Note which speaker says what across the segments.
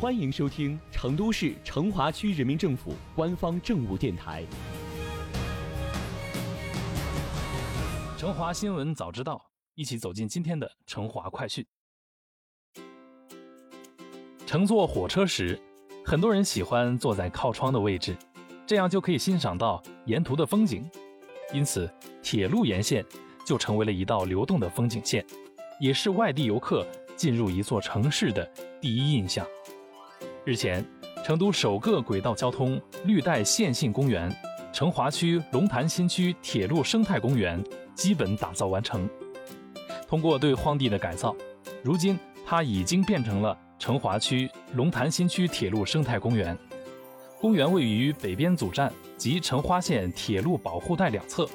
Speaker 1: 欢迎收听成都市成华区人民政府官方政务电台《
Speaker 2: 成华新闻早知道》，一起走进今天的成华快讯。乘坐火车时，很多人喜欢坐在靠窗的位置，这样就可以欣赏到沿途的风景。因此，铁路沿线就成为了一道流动的风景线，也是外地游客进入一座城市的第一印象。日前，成都首个轨道交通绿带线性公园——成华区龙潭新区铁路生态公园基本打造完成。通过对荒地的改造，如今它已经变成了成华区龙潭新区铁路生态公园。公园位于北边组站及成华线铁路保护带两侧，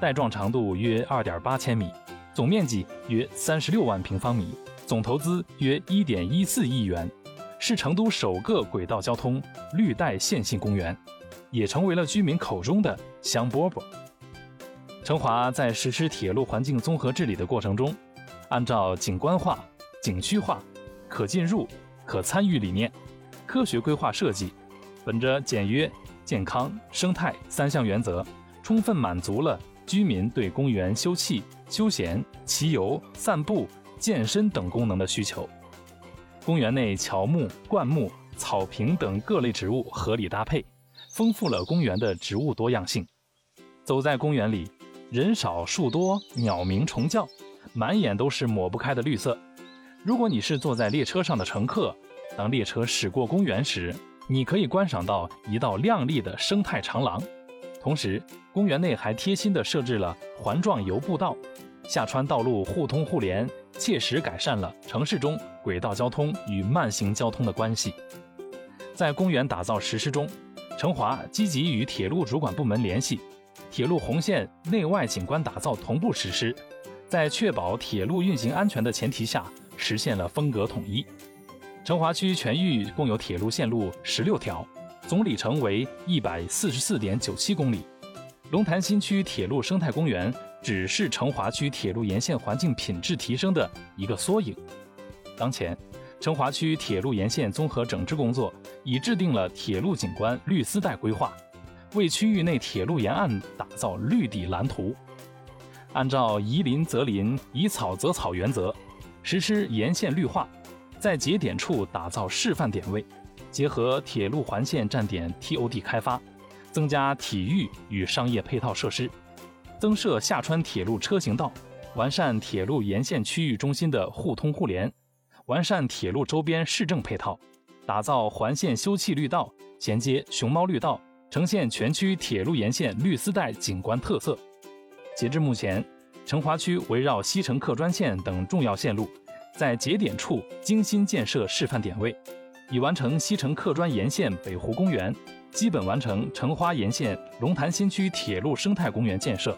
Speaker 2: 带状长度约二点八千米，总面积约三十六万平方米，总投资约一点一四亿元。是成都首个轨道交通绿带线性公园，也成为了居民口中的“香饽饽”。成华在实施铁路环境综合治理的过程中，按照景观化、景区化、可进入、可参与理念，科学规划设计，本着简约、健康、生态三项原则，充分满足了居民对公园休憩、休闲、骑游、散步、健身等功能的需求。公园内乔木、灌木、草坪等各类植物合理搭配，丰富了公园的植物多样性。走在公园里，人少树多，鸟鸣虫叫，满眼都是抹不开的绿色。如果你是坐在列车上的乘客，当列车驶过公园时，你可以观赏到一道亮丽的生态长廊。同时，公园内还贴心地设置了环状游步道。下穿道路互通互联，切实改善了城市中轨道交通与慢行交通的关系。在公园打造实施中，成华积极与铁路主管部门联系，铁路红线内外景观打造同步实施，在确保铁路运行安全的前提下，实现了风格统一。成华区全域共有铁路线路十六条，总里程为一百四十四点九七公里。龙潭新区铁路生态公园。只是成华区铁路沿线环境品质提升的一个缩影。当前，成华区铁路沿线综合整治工作已制定了铁路景观绿丝带规划，为区域内铁路沿岸打造绿地蓝图。按照宜林则林、宜草则草原则，实施沿线绿化，在节点处打造示范点位，结合铁路环线站点 TOD 开发，增加体育与商业配套设施。增设下川铁路车行道，完善铁路沿线区域中心的互通互联，完善铁路周边市政配套，打造环线休憩绿道，衔接熊猫绿道，呈现全区铁路沿线绿丝带景观特色。截至目前，成华区围绕西成客专线等重要线路，在节点处精心建设示范点位，已完成西成客专沿线北湖公园，基本完成成华沿线龙潭新区铁路生态公园建设。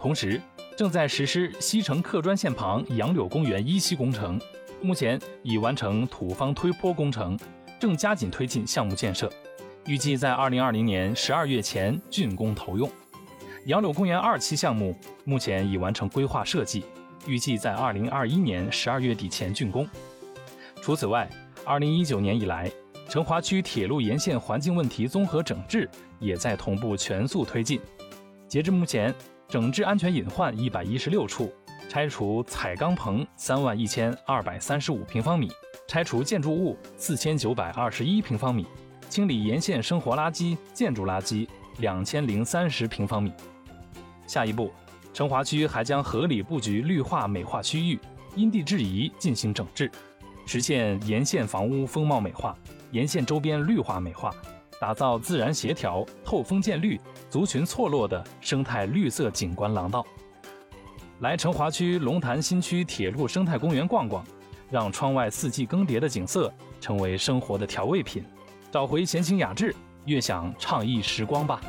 Speaker 2: 同时，正在实施西城客专线旁杨柳公园一期工程，目前已完成土方推坡工程，正加紧推进项目建设，预计在二零二零年十二月前竣工投用。杨柳公园二期项目目前已完成规划设计，预计在二零二一年十二月底前竣工。除此外，二零一九年以来，成华区铁路沿线环境问题综合整治也在同步全速推进。截至目前。整治安全隐患一百一十六处，拆除彩钢棚三万一千二百三十五平方米，拆除建筑物四千九百二十一平方米，清理沿线生活垃圾、建筑垃圾两千零三十平方米。下一步，成华区还将合理布局绿化美化区域，因地制宜进行整治，实现沿线房屋风貌美化，沿线周边绿化美化。打造自然协调、透风见绿、族群错落的生态绿色景观廊道。来成华区龙潭新区铁路生态公园逛逛，让窗外四季更迭的景色成为生活的调味品，找回闲情雅致，悦享畅意时光吧。